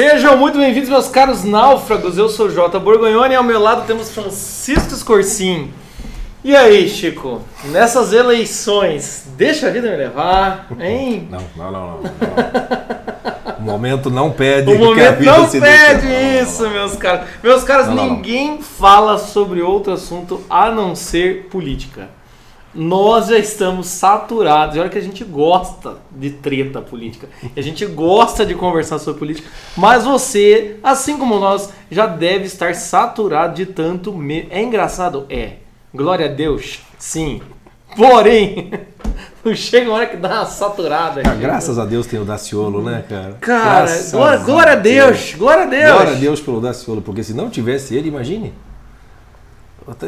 Sejam muito bem-vindos, meus caros náufragos. Eu sou Jota Borgonhoni e ao meu lado temos Francisco Scorsin. E aí, Chico? Nessas eleições, deixa a vida me levar, hein? Não, não, não, não. não. O momento não pede O momento não pede deixe. isso, meus caros. Meus caros, ninguém fala sobre outro assunto a não ser política. Nós já estamos saturados. E olha que a gente gosta de treta política. E a gente gosta de conversar sobre política. Mas você, assim como nós, já deve estar saturado de tanto. Me... É engraçado? É. Glória a Deus? Sim. Porém, chega uma hora que dá uma saturada. Ah, graças a Deus tem o Daciolo, né, cara? Cara, glória, glória a Deus, glória a Deus. Glória a Deus pelo Daciolo, porque se não tivesse ele, imagine.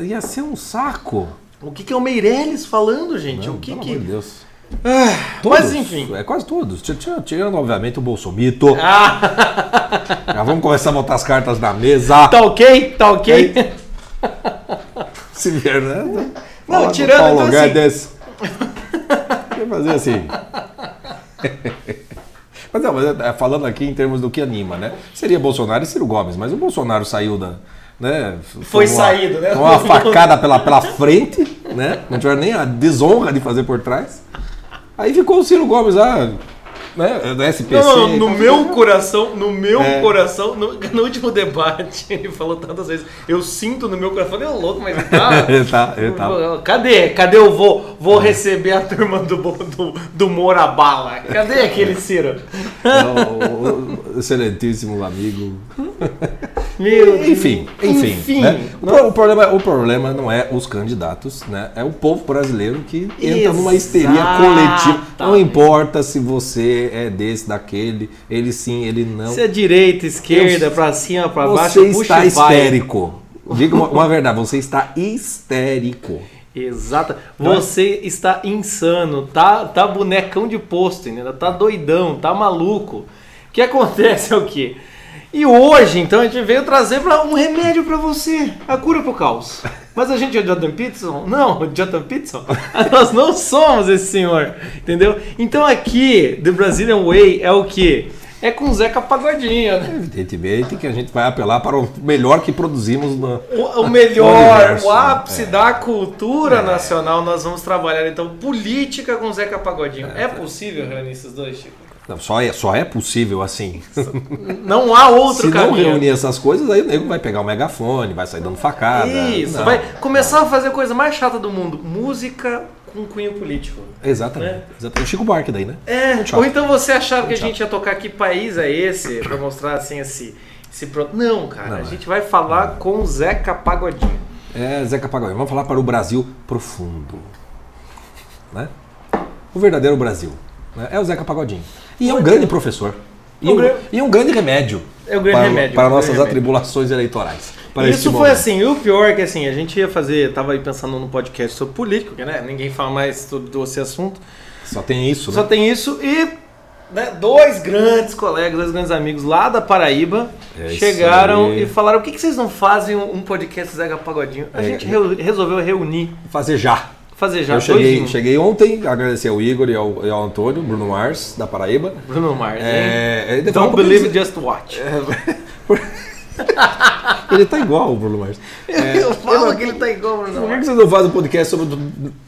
Ia ser um saco. O que, que é o Meirelles falando, gente? Não, o que pelo que. amor de Deus. Ah, Todos, mas enfim. É quase todos. Tir- tir- Tirando, obviamente, o Bolsomito. Ah, Já vamos começar a botar as cartas na mesa. tá ok? Tá ok? Se vier, né? Não, Fala tirando, Paulo então, assim- Guedes. Quer fazer assim. Mas não, mas é, falando aqui em termos do que anima, né? Seria Bolsonaro e Ciro Gomes, mas o Bolsonaro saiu da. Né, Foi tomou saído, né? Uma facada pela, pela frente, né? Não tiveram nem a desonra de fazer por trás. Aí ficou o Ciro Gomes lá, né? SPC. Não, não, no meu coração, no meu É. coração, no, no último debate, ele falou tantas vezes, eu sinto no meu coração, eu falei, ô louco, mas ele tá. Ele tá, ele tá. Cadê? Cadê eu vou, vou receber a turma do, do, do Morabala? Cadê aquele Ciro? O- o- o excelentíssimo amigo. Meu. Enfim, enfim. Enfim. né? O, o problema, o problema não é os candidatos, né? É o povo brasileiro que entra numa histeria coletiva. Não importa se você é desse, daquele, ele sim, ele não. Se é direita, esquerda, pra cima, pra baixo, Você puxa está histérico. Diga uma, uma verdade, você está histérico. Exato. Não é? Você está insano, tá, tá bonecão de posto, entendeu? Tá doidão, tá maluco. O que acontece é o quê? E hoje, então, a gente veio trazer pra um remédio pra você, a cura pro caos. Mas a gente é Jordan Peterson? Não, Jordan Peterson? Nós não somos esse senhor, entendeu? Então aqui, The Brazilian Way é o quê? É com Zeca Pagodinho, né? Evidentemente que a gente vai apelar para o melhor que produzimos no. O, o melhor, universo, o ápice é. da cultura nacional, nós vamos trabalhar então política com Zeca Pagodinho. É, possível reunir esses dois, Chico? Não, só, é, só é possível assim. Não há outro Se não caminho. reunir essas coisas, aí o nego vai pegar o megafone, vai sair dando facada. Isso, Não. vai começar a fazer a coisa mais chata do mundo: música com cunho político. Exatamente. Né? exatamente. O Chico Buarque daí, né? É, Muito chato. ou então você achava que a gente ia tocar que país é esse pra mostrar assim esse. esse pro... Não, cara, Não, a é. gente vai falar com o Zeca Pagodinho. É, Zeca Pagodinho. Vamos falar para o Brasil profundo. Né? O verdadeiro Brasil. Né? É o Zeca Pagodinho. E é um grande professor. E Um um, gran- e um grande remédio. É o grande para, remédio, Para o grande nossas remédio. atribulações eleitorais. Isso foi assim, e o pior é que assim, a gente ia fazer, tava aí pensando num podcast sobre política, porque né, ninguém fala mais sobre esse assunto. Só tem isso, Só né? tem isso e né, dois grandes colegas, dois grandes amigos lá da Paraíba É chegaram aí. e falaram: por que, que vocês não fazem um, um podcast Zeca Pagodinho? A É, gente é. reu- resolveu reunir, Fazer já. Fazer já Eu cheguei, um. cheguei ontem, agradecer ao Igor e ao, e ao Antônio, Bruno Mars, da Paraíba. Bruno Mars? É, falar Don't believe, just watch. Ele tá igual o Bruno Mars. É, eu falo que ele tá igual o Bruno Por que Mars. que vocês não fazem um podcast sobre o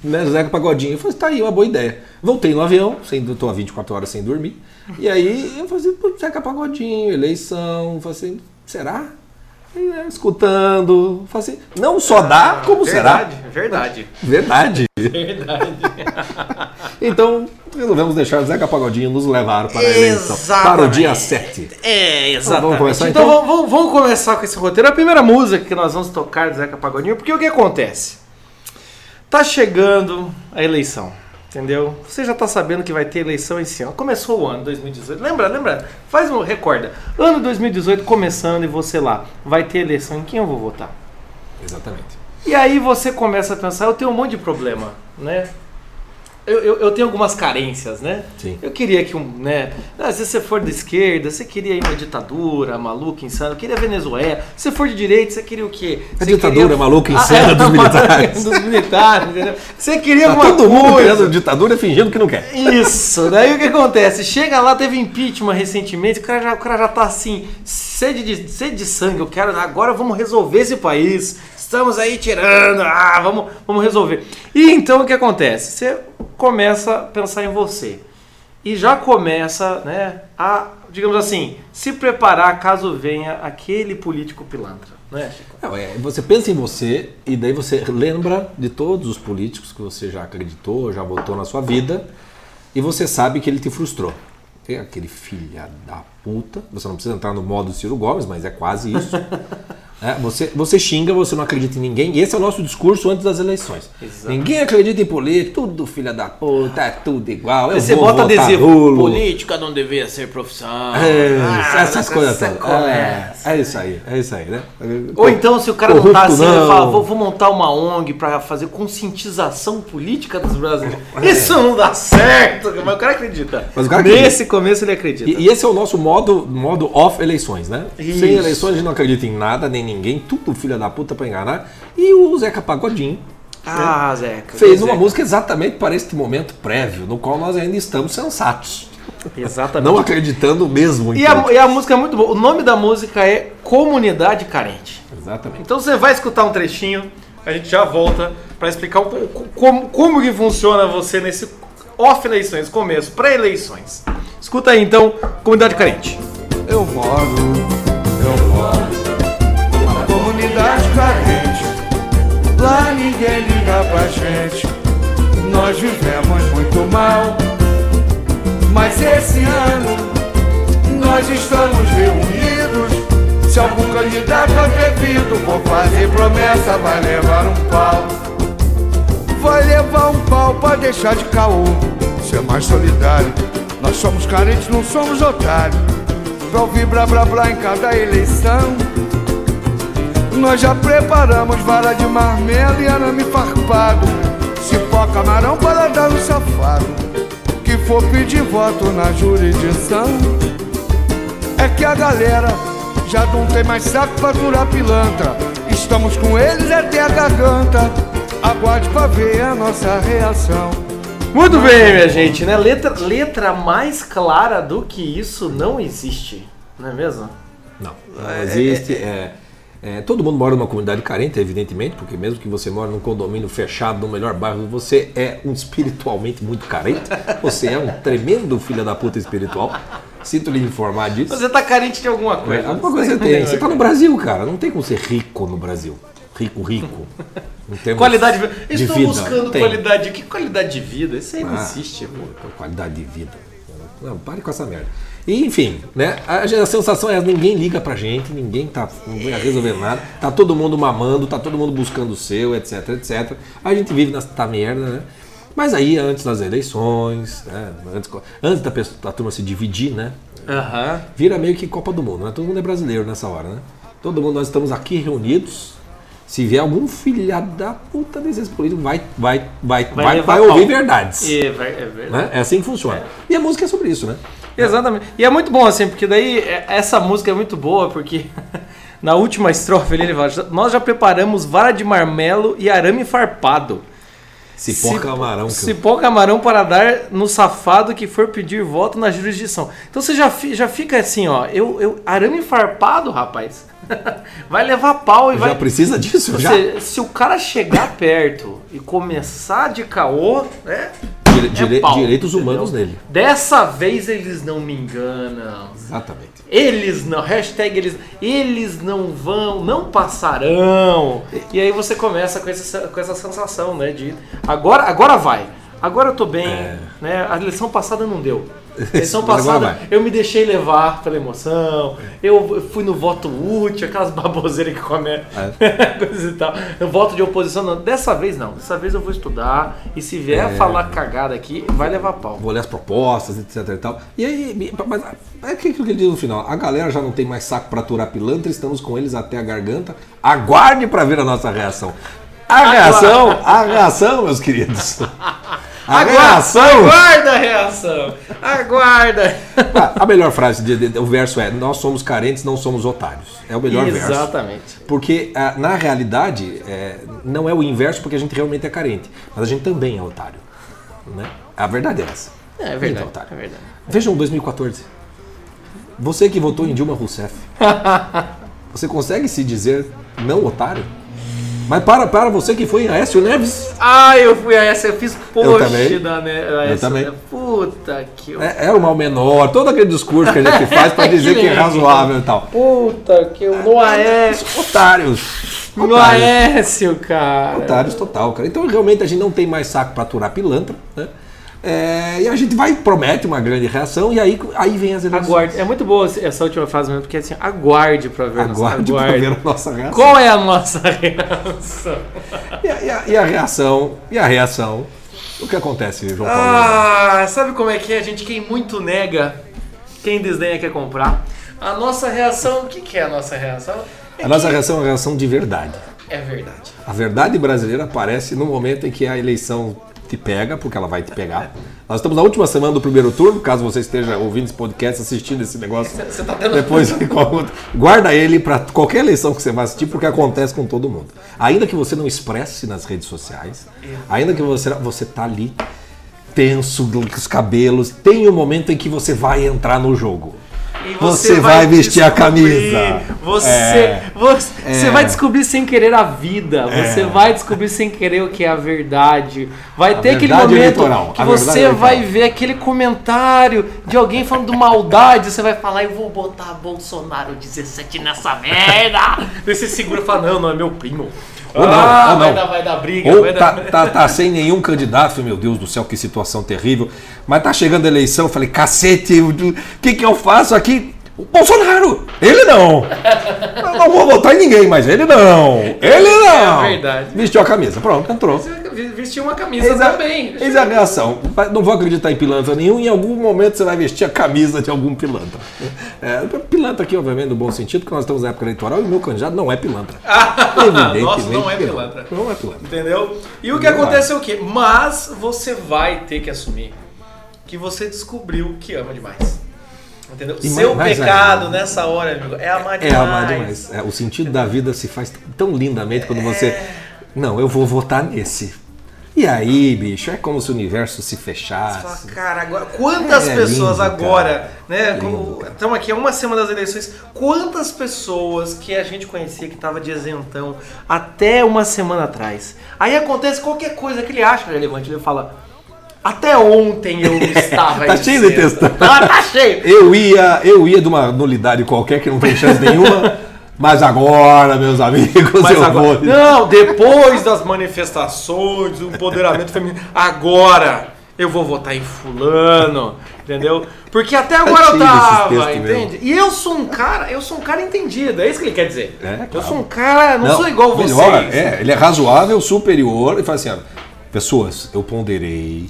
né, Zeca Pagodinho? Eu falei, tá aí, uma boa ideia. Voltei no avião, sem, tô há 24 horas sem dormir. E aí eu falei, pô, Zeca Pagodinho, eleição. Falei assim, será? Né, escutando. Assim, não só dá, como verdade, Verdade, será? Verdade. verdade. Então, resolvemos deixar o Zeca Pagodinho nos levar para a eleição. Para o dia 7. É, exatamente. Vamos começar, então, então? vamos, vamos- vamos começar com esse roteiro. A primeira música que nós vamos tocar do Zeca Pagodinho, porque o que acontece? Tá chegando a eleição, entendeu? Você já tá sabendo que vai ter eleição esse ano. Começou o ano 2018. Lembra, lembra? Faz um recorda. Ano 2018 começando e você lá, vai ter eleição, em quem eu vou votar? Exatamente. E aí você começa a pensar, eu tenho um monte de problema, né? Eu, eu, eu tenho algumas carências, né? Sim. Eu queria que um, né? ah, Se você for de esquerda, você queria uma ditadura maluca, insana. Queria Venezuela. Se você for de direita, você queria o quê? A ditadura queria- maluca, Ah, insana é, dos militares. dos militares, entendeu? Você queria Tá alguma todo mundo coisa. criando ditadura fingindo que não quer. Isso, daí o que acontece? Chega lá, teve impeachment recentemente, o cara já, o cara já tá assim, sede de, sede de sangue, eu quero, agora vamos resolver esse país. Estamos aí tirando, ah, vamos, vamos resolver. E então o que acontece? Você começa a pensar em você. E já começa, né, a, digamos assim, se preparar caso venha aquele político pilantra, né, é, você pensa em você e daí você lembra de todos os políticos que você já acreditou, já votou na sua vida e você sabe que ele te frustrou. É aquele filha da puta. Você não precisa entrar no modo Ciro Gomes, mas é quase isso. É, você, você xinga, você não acredita em ninguém. E esse é o nosso discurso antes das eleições. Exato. Ninguém acredita em político, tudo filha da puta, é tudo igual. Eu você bota adesivo, nulo. política não devia ser profissão. É, Ah, essas essa coisas todas. É, é isso aí, é isso aí, né? Ou então, se o cara não tá Corrupto, assim, ele não. fala, vou, vou montar uma ONG pra fazer conscientização política dos brasileiros. Isso não dá certo, mas o cara acredita. Mas o cara Nesse começo ele acredita. E, e esse é o nosso modo, modo off eleições, né? Isso. Sem eleições a gente não acredita em nada, nem ninguém, tudo filha da puta pra enganar. E o Zeca Pagodinho Ah, Zeca. fez Zeca. uma música exatamente para este momento prévio, no qual nós ainda estamos sensatos. Exatamente. Não acreditando mesmo em E a, e a música é muito boa. O nome da música é Comunidade Carente. Exatamente. Então você vai escutar um trechinho, a gente já volta pra explicar um pouco como, como que funciona você nesse off-eleições, começo, pré-eleições. Escuta aí então, Comunidade Carente. Eu moro, Lá ninguém liga pra gente. Nós vivemos muito mal. Mas esse ano nós estamos reunidos. Se algum candidato atrevido for fazer promessa, vai levar um pau. Vai levar um pau pra deixar de caô. Ser mais solidário. Nós somos carentes, não somos otários. Pra ouvir blá blá blá em cada eleição. Nós já preparamos vara de marmelo e arame farpado. Cipó camarão para dar no safado. Que for pedir voto na jurisdição. É que a galera já não tem mais saco pra durar pilantra. Estamos com eles até a garganta. Aguarde pra ver a nossa reação. Muito bem, minha gente, né? Letra, letra mais clara do que isso não existe, não é mesmo? Não, não existe. é, é, todo mundo mora numa comunidade carente, evidentemente, porque mesmo que você mora num condomínio fechado, no melhor bairro, você é um espiritualmente muito carente. Você é um tremendo filho da puta espiritual. Sinto lhe informar disso. Você tá carente de alguma coisa. É, alguma coisa você tem. Você tá no Brasil, cara. Não tem como ser rico no Brasil. Rico, rico. Qualidade de vida. Estou buscando Tem. qualidade. Que qualidade de vida? Isso aí não Ah, existe, pô, Qualidade de vida. Não, pare com essa merda. E, enfim, né? A, a sensação é ninguém liga pra gente, ninguém tá vai resolver nada, tá todo mundo mamando, tá todo mundo buscando o seu, etc, etc. A gente vive nessa merda, né? Mas aí, antes das eleições, né? antes, antes da, pessoa, da turma se dividir, né? Aham. Vira meio que Copa do Mundo, né? Todo mundo é brasileiro nessa hora, né? Todo mundo, nós estamos aqui reunidos. Se vier algum filha da puta desses políticos, vai, vai, vai, vai, vai, levar ouvir verdades. É, vai- é verdade. Né? É assim que funciona. E a música é sobre isso, né? Exatamente. E é muito bom assim, porque daí é- essa música é muito boa, porque na última estrofe ele fala: Nós já preparamos vara de marmelo e arame farpado. Cipó Cip- camarão. que Cipó camarão para dar no safado que for pedir voto na jurisdição. Então você já, já fica assim, ó. Eu, eu, arame farpado, rapaz. vai levar pau e Já vai. precisa disso? Ou Já? seja, se o cara chegar perto e começar de caô, né? Dire- é pau, direitos humanos nele. Dessa vez eles não me enganam. Exatamente. Eles não, hashtag eles, eles não vão, não passarão. E aí você começa com essa, com essa sensação, né? De agora, agora vai. Agora eu tô bem, né? A eleição passada não deu. Eleição passada eu me deixei levar pela emoção. Eu fui no voto útil, aquelas baboseiras que comem coisa e tal. Eu voto de oposição, não. Dessa vez não. Dessa vez eu vou estudar e se vier É. falar cagada aqui, vai levar pau. Vou ler as propostas, etc e tal. E aí, mas é aquilo que ele diz no final. A galera já não tem mais saco pra aturar pilantra, estamos com eles até a garganta. Aguarde pra ver a nossa reação. A reação, a reação, meus queridos. A reação. Aguarda a reação. Aguarda. A melhor frase de- de- o verso é: Nós somos carentes, não somos otários. É o melhor verso. Exatamente. Porque ah, na realidade é, não é o inverso, porque a gente realmente é carente, mas a gente também é otário. Né? A verdade é essa. É Então, verdade. otário. É verdade. Vejam 2014. Você que votou em Dilma Rousseff, você consegue se dizer não otário? Mas para, para você que foi Aécio Neves, Ah, eu fui a essa, eu fiz post também. da né, Eu também. Puta que. é, era o mal menor, todo aquele discurso que a gente faz para Que dizer que é legal. razoável e tal. Puta que eu. No Aécio. Otários. No. Aécio, cara. Otários total, cara. Então realmente a gente não tem mais saco para aturar pilantra, né? É, e a gente vai, promete uma grande reação e aí, aí vem as eleições. Aguarde. É muito boa essa última frase mesmo, porque assim, aguarde pra ver. Aguarde para ver a nossa reação. Qual é a nossa reação? E a, e a- e a reação? E a reação? O que acontece, João Paulo? Ah, sabe como é que é, gente? Quem muito nega, quem desdenha quer comprar. A nossa reação, o que, que é a nossa reação? É a nossa que- reação é uma reação de verdade. É verdade. A verdade brasileira aparece no momento em que a eleição te pega, porque ela vai te pegar. Nós estamos na última semana do primeiro turno, caso você esteja ouvindo esse podcast, assistindo esse negócio. Você tá tendo. Depois guarda ele para qualquer eleição que você vai assistir, porque acontece com todo mundo. Ainda que você não expresse nas redes sociais, ainda que você você tá ali tenso, com os cabelos, tem um momento em que você vai entrar no jogo. E Você vai vestir a descobrir, camisa. Você, É. você, você É. vai descobrir sem querer a vida. Você vai descobrir sem querer o que é a verdade. Vai ter aquele verdade momento eleitoral. que A você vai ver aquele comentário de alguém falando maldade. Você vai falar, eu vou botar Bolsonaro 17 nessa merda. Daí você segura e fala, não, não é meu primo. Ou não, ah, ou vai, não. dar, vai dar briga. Ou vai tá, dar... tá, tá sem nenhum candidato, meu Deus do céu, que situação terrível. Mas tá chegando a eleição, eu falei, cacete, o que, que eu faço aqui? O Bolsonaro! Ele não! Eu não vou votar em ninguém, mas ele não! Ele não! É verdade. Vestiu a camisa, pronto, entrou. Vestir uma camisa Eis a, também. eis a reação. Não vou acreditar em pilantra nenhum, em algum momento você vai vestir a camisa de algum pilantra. É, pilantra aqui, obviamente, no bom sentido, porque nós estamos na época eleitoral e o meu candidato não é pilantra. Evidentemente. Nosso não é pilantra. Não é pilantra. Entendeu? E o que Não acontece é o quê? Mas você vai ter que assumir que você descobriu que ama demais. Entendeu? E Seu mais pecado nessa hora, amigo, é amar É demais. amar demais. É, o sentido da vida se faz tão lindamente quando você. É. Não, eu vou votar nesse. E aí, bicho, é como se o universo se fechasse. fala, cara, agora, quantas É pessoas lindo, agora, cara. né? Estamos aqui há uma semana das eleições. Quantas pessoas que a gente conhecia que estava de isentão até uma semana atrás? Aí acontece qualquer coisa que ele acha relevante. Ele fala. Até ontem eu estava Tá cheio de isento." textão. Ah, tá cheio. Eu ia, eu ia de uma nulidade qualquer que não tem chance nenhuma, mas agora, meus amigos, Mas eu agora, vou. não, depois das manifestações, do empoderamento feminino, agora eu vou votar em fulano, entendeu? Porque até agora eu tava, entende? E eu sou um cara, eu sou um cara entendido, é isso que ele quer dizer. É, Eu claro. sou um cara, não, sou igual vocês. melhor, É, ele é razoável, superior, e fala assim, ó, pessoas, eu ponderei,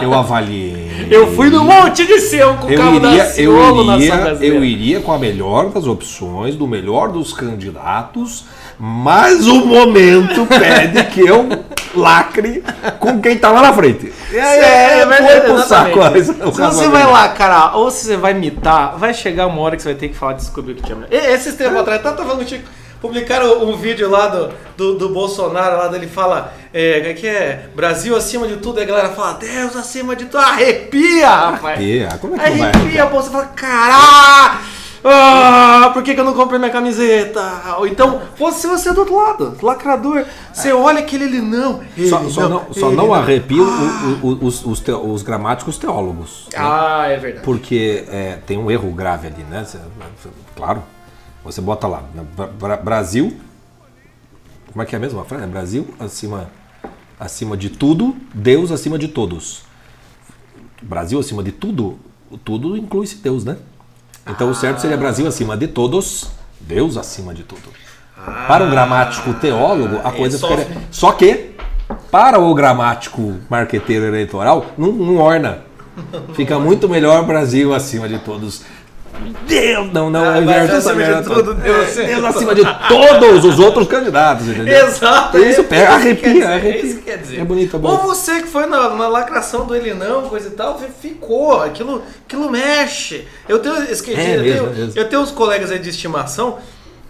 eu avaliei. Eu fui no monte de Sião com o eu cabo da iria, eu, iria, eu iria com a melhor das opções, do melhor dos candidatos, mas o momento pede que eu lacre com quem tá lá na frente. É, é, foi pro exatamente. saco. Se você vai lá, cara, ou se você vai imitar, vai chegar uma hora que você vai ter que falar descobrir o que te ama. E- Esses tempos atrás, tá falando contigo. Publicaram um vídeo lá do, do, do Bolsonaro, lá dele fala, é, é que é? Brasil acima de tudo, aí a galera fala, Deus acima de tudo, arrepia, rapaz. Arrepia, como é que não vai Arrepia, pô, você fala, caralho, ah, por que, que eu não comprei minha camiseta? Ou então, fosse você do outro lado, lacrador, você olha aquele ele não, ele Só, só não, só não arrepia o- os, os, teo- os gramáticos teólogos. né? Ah, é verdade. Porque é, tem um erro grave ali, né? Claro. Você bota lá, né, Bra- Bra- Brasil. Como é que é a mesma frase? É Brasil acima, acima de tudo, Deus acima de todos. Brasil acima de tudo, tudo inclui-se Deus, né? Então o certo seria Brasil acima de todos, Deus acima de tudo. Para um gramático teólogo, a é coisa só- ficaria. Só que, para o gramático marqueteiro eleitoral, não, não orna. Fica muito melhor Brasil acima de todos. Deus, não, não, Ah, é inverso acima de tudo. Deus. É, Deus acima de todos os outros candidatos, entendeu? Exato. Isso é pega, arrepia, dizer, arrepia. É isso que quer dizer. É bonito, é Ou bonito. você que foi na, na lacração do ele não, coisa e tal, ficou. Aquilo, aquilo mexe. Eu tenho, esqueci, É eu, mesmo, tenho é mesmo. eu tenho uns colegas aí de estimação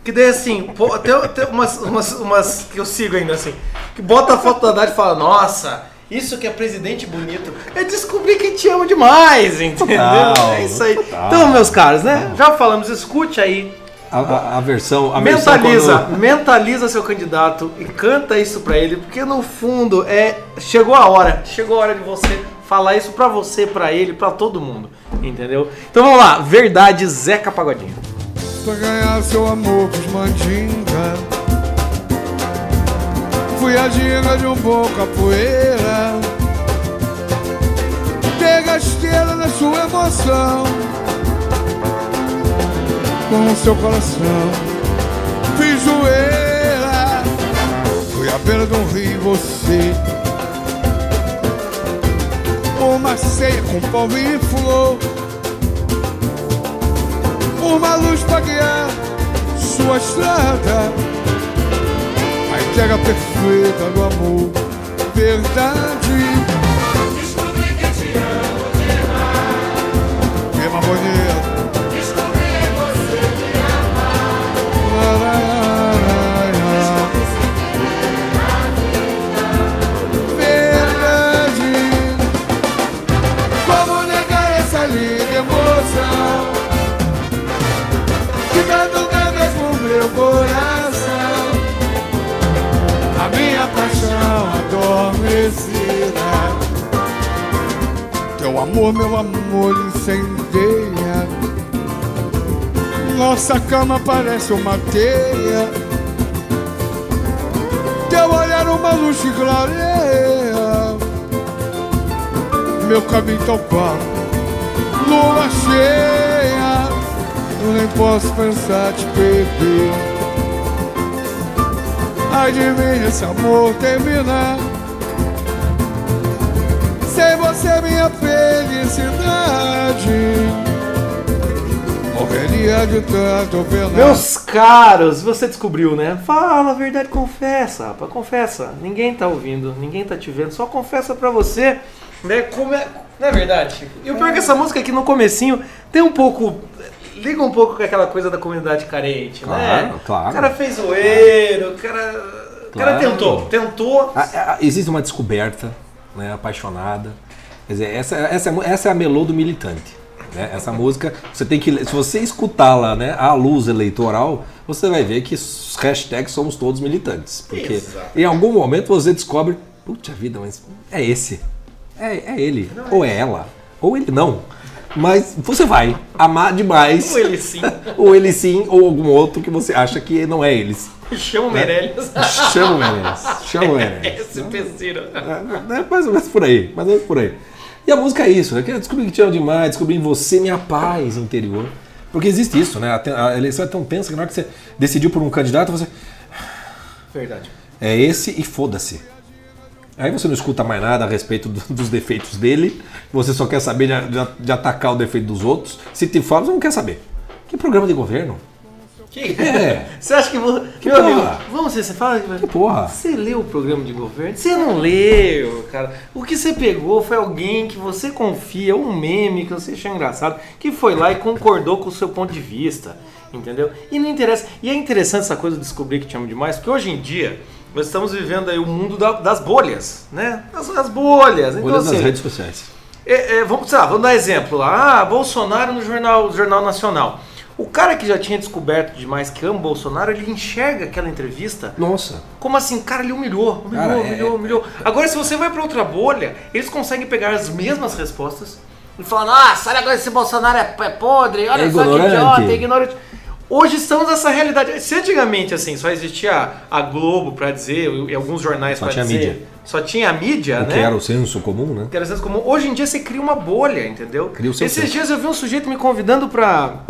que daí assim, pô, até, até umas, umas, umas que eu sigo ainda assim, que bota a foto da Haddad e fala, nossa, isso que é presidente bonito. Eu descobri que te amo demais, entendeu? Total, é isso aí. total. Então, meus caros, né? Já falamos, escute aí A, a, a versão. A versão mentaliza, quando- mentaliza seu candidato e canta isso pra ele, porque no fundo é chegou a hora, chegou a hora de você falar isso pra você, pra ele, pra todo mundo, entendeu? Então vamos lá, verdade Zeca Pagodinho. Pra ganhar seu amor pros mandinga Fui a diga de um bom capoeira Dei gasteira na sua emoção Com o seu coração. Fiz zoeira Fui à beira de um rio você. Uma ceia com pão e flor. Uma luz pra guiar sua estrada. A entrega perfeita do amor, verdade. Descobri que te amo demais. Tema bonito. Amor, meu amor, incendeia. Nossa cama parece uma teia. Teu olhar uma luz que clareia. Meu caminho tão claro, lua cheia. Eu nem posso pensar te perder. De mim esse amor terminar. Você minha felicidade Morreria de tanto pena Meus caros, você descobriu, né? Fala a verdade, confessa, rapaz, confessa. Ninguém tá ouvindo, ninguém tá te vendo, só confessa pra você, né? Como é, não é verdade, Chico? E o pior é que essa música aqui no comecinho tem um pouco liga um pouco com aquela coisa da comunidade carente, né? Claro, claro. O cara fez zoeiro, o cara, o cara Claro. tentou, tentou. A- a- existe uma descoberta, né, apaixonada. Quer dizer, essa, essa, é essa é a melô do militante. Né? Essa música, você tem que. Se você escutá-la né, à luz eleitoral, você vai ver que os hashtags somos todos militantes. Porque Exato. em algum momento você descobre, puta vida, mas é esse. É, é ele. ou é ela. Ou ele não. Mas você vai amar demais. Ou ele sim, ou ele sim, ou algum outro que você acha que não é eles. chama o Meirelles. Chama o Meirelles. Chama o Meirelles. Esse peceiro. É, é mais ou menos por aí, mais ou menos por aí. E a música é isso, né? Descobri que te amo demais, descobri em você minha paz interior. Porque existe isso, né? A, a eleição é tão tensa que na hora que você decidiu por um candidato, você. Verdade. É esse e foda-se. Aí você não escuta mais nada a respeito do- dos defeitos dele, você só quer saber de, de- de atacar o defeito dos outros. Se te fala, você não quer saber. Que programa de governo? Que- É. Você acha que. vo- Que meu amigo, porra. vamos ver, você fala. Que porra? Você leu o programa de governo? Você não leu, cara. O que você pegou foi alguém que você confia, um meme que você achou engraçado, que foi lá e concordou com o seu ponto de vista. Entendeu? E não interessa. E é interessante essa coisa de descobrir que te amo demais, porque hoje em dia nós estamos vivendo aí o mundo da- das bolhas, né? As, as bolhas. Então, nas assim, redes sociais. é, é, vamos, lá, vamos dar exemplo lá. Ah, Bolsonaro no jornal, jornal Nacional. O cara que já tinha descoberto demais que ama o Bolsonaro, ele enxerga aquela entrevista Nossa. como assim, cara, ele humilhou, humilhou, Cara, é- humilhou, humilhou. Agora, se você vai pra outra bolha, eles conseguem pegar as mesmas respostas e falar, nossa, olha agora esse Bolsonaro é, é podre, olha É só que ignorante." idiota, é ignorante. Hoje estamos nessa realidade. Se antigamente, assim, só existia a Globo pra dizer, e alguns jornais Só pra tinha a dizer, mídia. só tinha a mídia, O né? que era o senso comum, né? Que era senso comum. Hoje em dia você cria uma bolha, entendeu? Cria o seu Esses senso. dias eu vi um sujeito me convidando pra.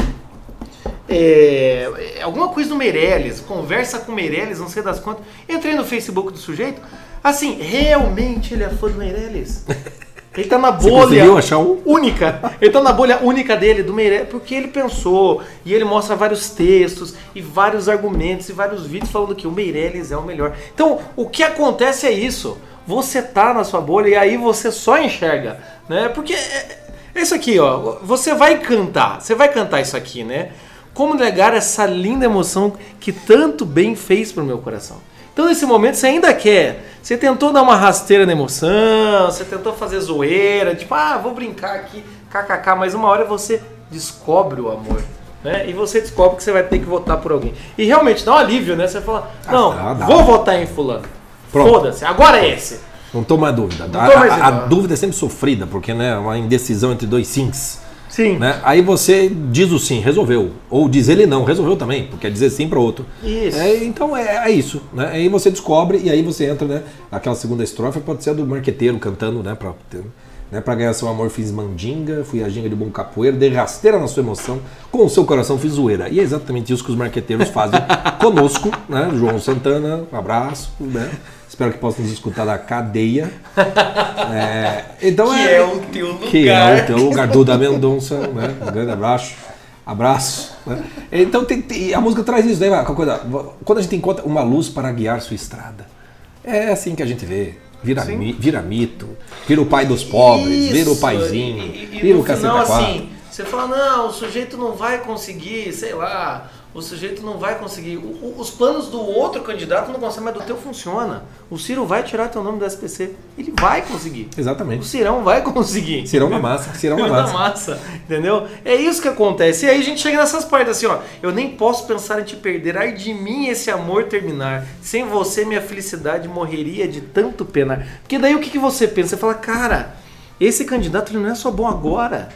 É, alguma coisa do Meirelles, conversa com o Meirelles, não sei das quantas. Entrei no Facebook do sujeito. Assim, realmente ele é fã do Meirelles. Ele tá na bolha um? única. Ele tá na bolha única dele, do Meirelles, porque ele pensou. E ele mostra vários textos e vários argumentos e vários vídeos falando que o Meirelles é o melhor. Então, o que acontece é isso. Você tá na sua bolha e aí você só enxerga, né? Porque é, é isso aqui, ó. Você vai cantar, você vai cantar isso aqui, né? Como negar essa linda emoção que tanto bem fez pro meu coração? Então, nesse momento, você ainda quer. Você tentou dar uma rasteira na emoção, você tentou fazer zoeira, tipo, ah, vou brincar aqui, kkk, mas uma hora você descobre o amor. Né? E você descobre que você vai ter que votar por alguém. E realmente dá um alívio, né? Você fala, não, dá, dá. vou votar em fulano. Foda-se, agora é esse. Não tô mais dúvida. Não a, a- a dúvida. dúvida é sempre sofrida, porque né, é uma indecisão entre dois sims. Sim. Né? Aí você diz o sim, resolveu. Ou diz ele não, resolveu também, porque é dizer sim para outro. Isso. É, então é, é isso. Né? Aí você descobre e aí você entra, né? Aquela segunda estrofe pode ser a do marqueteiro cantando, né? Pra, né? pra ganhar seu amor fiz mandinga, fui a ginga de bom capoeira, dei rasteira na sua emoção, com o seu coração fiz zoeira. E é exatamente isso que os marqueteiros fazem conosco, né? João Santana, um abraço, né? Espero que possa nos escutar da cadeia. É, então Que é o teu Que é lugar. o teu lugar. Duda Mendonça, né? Um grande abraço. Abraço. né? Então tem, tem- a música traz isso, né? Coisa, quando a gente encontra uma luz para guiar sua estrada. É assim que a gente vê. Vira, mi- vira mito, vira o pai dos pobres, vira o Isso. paizinho, E, e, vira o cacete final, a quatro. assim, você fala, não, o sujeito não vai conseguir, sei lá, o sujeito não vai conseguir. O- o- os planos do outro candidato não conseguem, mas do teu funciona. O Ciro vai tirar teu nome do SPC. Ele vai conseguir. O Exatamente. Cirão vai conseguir. Cirão na massa, cirão na massa. massa, entendeu? É isso que acontece. E aí a gente chega nessas partes assim, ó. Eu nem posso pensar em te perder. Ai de mim esse amor terminar. Sem você minha felicidade morreria de tanto penar. Porque daí o que, que você pensa? Você fala, cara, esse candidato ele não é só bom agora.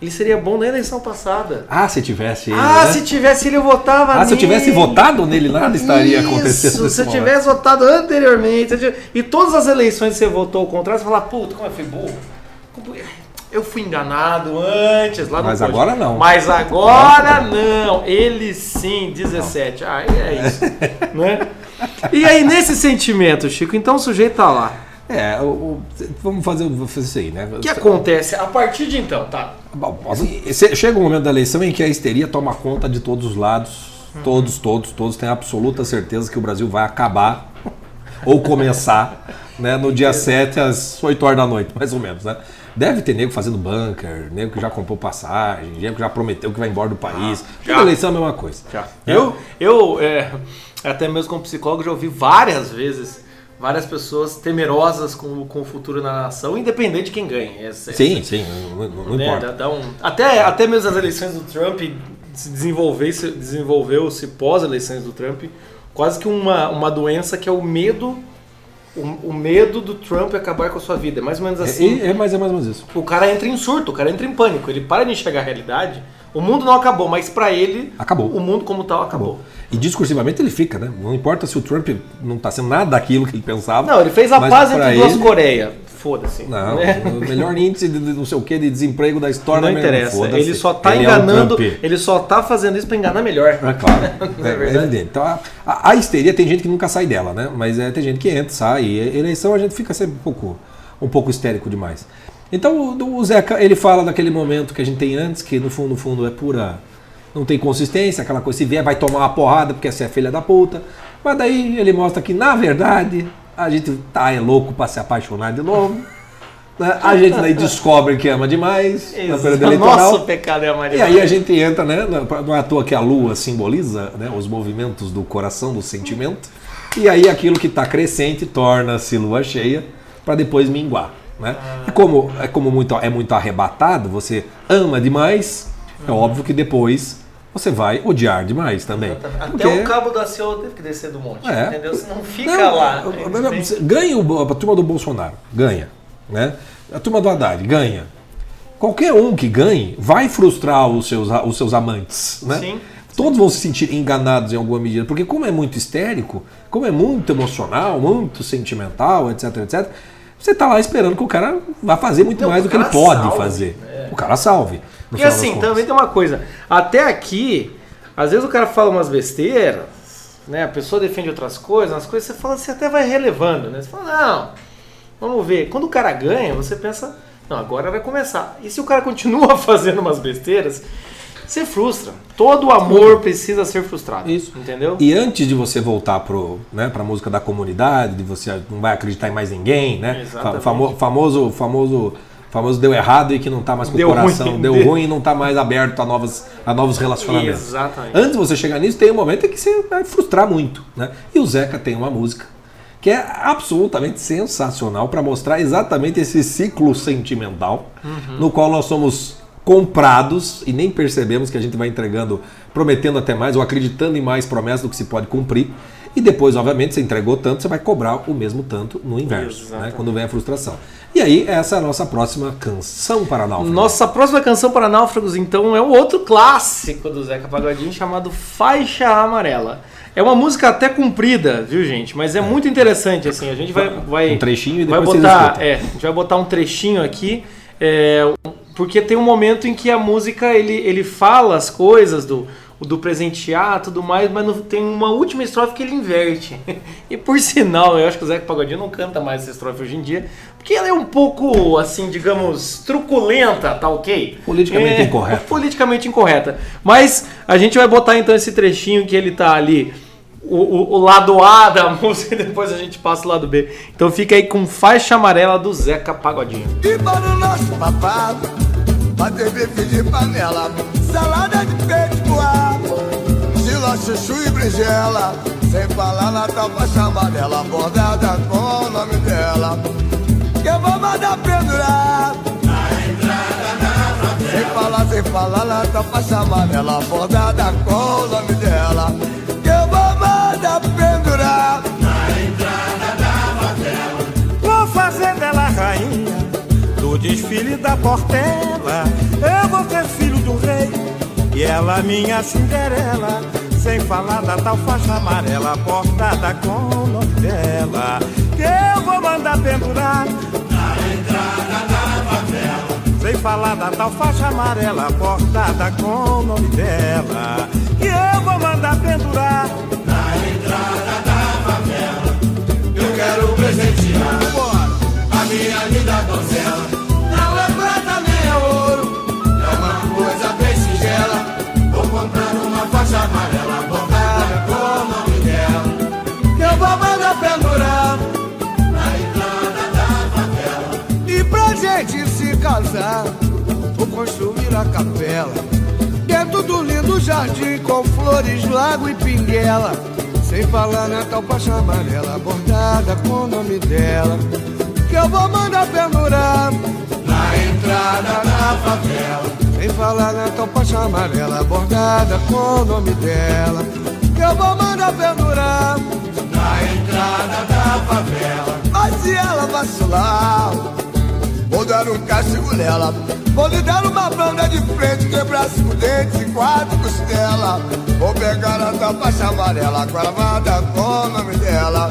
Ele seria bom na eleição passada. Ah, se tivesse ele, ah, né? se tivesse ele eu votava Ah, se eu tivesse nele. votado nele, nada estaria acontecendo. Isso, nesse se eu momento. tivesse votado anteriormente, tivesse- e todas as eleições que você votou contrário, você fala, puta, como eu fui burro. Eu fui enganado antes, lá no Mas agora não. Mas agora não. Ele sim, 17. Ah, é isso. né? E aí, nesse sentimento, Chico, então o sujeito tá lá. É, o- vamos fazer, vou fazer isso aí, né? O que acontece? A partir de então, tá? Bom, assim, Chega um momento da eleição em que a histeria toma conta de todos os lados. Todos, todos, todos têm absoluta certeza que o Brasil vai acabar ou começar né, no dia 7 às 8 horas da noite, mais ou menos. Né? Deve ter nego fazendo bunker, nego que já comprou passagem, nego que já prometeu que vai embora do país. já. Toda eleição é a mesma coisa. Eu, eu é, até mesmo como psicólogo, já ouvi várias vezes várias pessoas temerosas com, com o futuro na nação, independente de quem ganhe. Essa- Sim, sim, não, não né, importa. dá- um- até, até mesmo as eleições do Trump se desenvolveu-se desenvolveu-se pós-eleições do Trump quase que uma, uma doença que é o medo o, o medo do Trump acabar com a sua vida. É mais ou menos assim. É, é, mas é mais ou menos isso. O cara entra em surto, o cara entra em pânico, ele para de enxergar a realidade. O mundo não acabou, mas pra ele, Acabou. o mundo como tal acabou. E discursivamente ele fica, né? Não importa se o Trump não está sendo nada daquilo que ele pensava. Não, ele fez a paz entre duas ele- Coreias. Foda-se. Não, né? o melhor índice de, não sei o que de desemprego da história Não interessa. Ele só tá Ele é enganando, Trump. ele só tá fazendo isso pra enganar melhor. É claro, é, é é evidente. Então, a, a- a histeria tem gente que nunca sai dela, né? Mas é, tem gente que entra, sai. E eleição a gente fica sempre um pouco, um pouco histérico demais. Então o, Zeca, ele fala daquele momento que a gente tem antes, que no fundo, no fundo é pura. Não tem consistência, aquela coisa, se vier vai tomar uma porrada porque você é filha da puta. Mas daí ele mostra que, na verdade, a gente tá é louco pra se apaixonar de novo. né? A gente daí descobre que ama demais na Isso. período O eleitoral. nosso pecado é a Maria. E aí a gente entra, né? na- Não é à toa que a lua simboliza né, os movimentos do coração, do sentimento. E aí aquilo que está crescente torna-se lua cheia para depois minguar. Né? E como, é, como muito, é muito arrebatado, você ama demais, é óbvio que depois você vai odiar demais também. Até Porque- o cabo da CEO teve que descer do monte, É. entendeu? Se não fica não, lá. não, não, Ganha o- a turma do Bolsonaro, ganha. Né? A turma do Haddad, ganha. Qualquer um que ganhe vai frustrar os seus, os seus amantes. Né? Sim. Todos vão se sentir enganados em alguma medida. Porque, como é muito histérico, como é muito emocional, muito sentimental, etc, etc, você está lá esperando que o cara vá fazer muito Não, mais do que ele pode salve, fazer. é. O cara salve. das assim, também tem uma coisa. Até aqui, às vezes o cara fala umas besteiras, né? A pessoa defende outras coisas, umas coisas, você fala, você até vai relevando, né? Você fala, não, vamos ver. Quando o cara ganha, você pensa, Não, agora vai começar. E se o cara continua fazendo umas besteiras, você frustra. Todo amor precisa ser frustrado. Isso. Entendeu? E antes de você voltar pro, né, pra música da comunidade, de você não vai acreditar em mais ninguém, né? Exatamente. Famo- famoso, famoso, famoso deu errado e que não tá mais com Deu o coração, ruim. deu ruim e não tá mais aberto a, novas, a novos relacionamentos. Exatamente. Antes de você chegar nisso, tem um momento em que você vai frustrar muito, né? E o Zeca tem uma música que é absolutamente sensacional para mostrar exatamente esse ciclo sentimental Uhum. no qual nós somos comprados e nem percebemos que a gente vai entregando, prometendo até mais ou acreditando em mais promessas do que se pode cumprir. E depois, obviamente, você entregou tanto, você vai cobrar o mesmo tanto no inverso, né? Quando vem a frustração. E aí, essa é a nossa próxima canção para náufrago. Nossa próxima canção para náufragos, então, é um outro clássico do Zeca Pagodinho chamado Faixa Amarela. É uma música até comprida, viu, gente? Mas é muito interessante, assim. A gente vai. vai Um trechinho e vai depois vocês botar, é, a gente vai botar um trechinho aqui, é, porque tem um momento em que a música ele, ele fala as coisas do, do presentear tudo mais, mas tem uma última estrofe que ele inverte. E por sinal, eu acho que o Zeca Pagodinho não canta mais essa estrofe hoje em dia, porque ela é um pouco, assim, digamos, truculenta, tá ok? Politicamente É, incorreta. Politicamente incorreta. Mas a gente vai botar então esse trechinho que ele tá ali. O, o- o lado A da música e depois a gente passa o lado B. Então fica aí com faixa amarela do Zeca Pagodinho. E para o nosso papado, bater bife de panela, salada de peito voado, gila, chuchu e brinjela, sem falar na tapa chamarela, bordada com o nome dela, que eu vou mandar pendurar. Sem falar, sem falar na tapa chamarela, bordada com o nome dela, desfile da Portela. Eu vou ser filho do rei e ela minha Cinderela. Sem falar da tal faixa amarela bordada com o nome dela. Que eu vou mandar pendurar na entrada da favela. Sem falar da tal faixa amarela bordada com o nome dela. Que eu vou mandar pendurar Eu quero presentear a minha linda donzela. Faixa amarela bordada com o nome dela. Que eu vou mandar pendurar na entrada da favela. E pra gente se casar, vou construir a capela. Dentro do lindo jardim com flores, lago e pinguela. Sem falar na tal faixa amarela bordada com o nome dela. Que eu vou mandar pendurar na entrada da favela. Sem falar na tal amarela bordada com o nome dela. Que eu vou mandar pendurar na entrada da favela. Mas se ela vacilar, Vou dar um castigo nela Vou lhe dar uma banda de frente Quebrar cinco dentes e quatro costelas Vou pegar a faixa amarela Gravada com o nome dela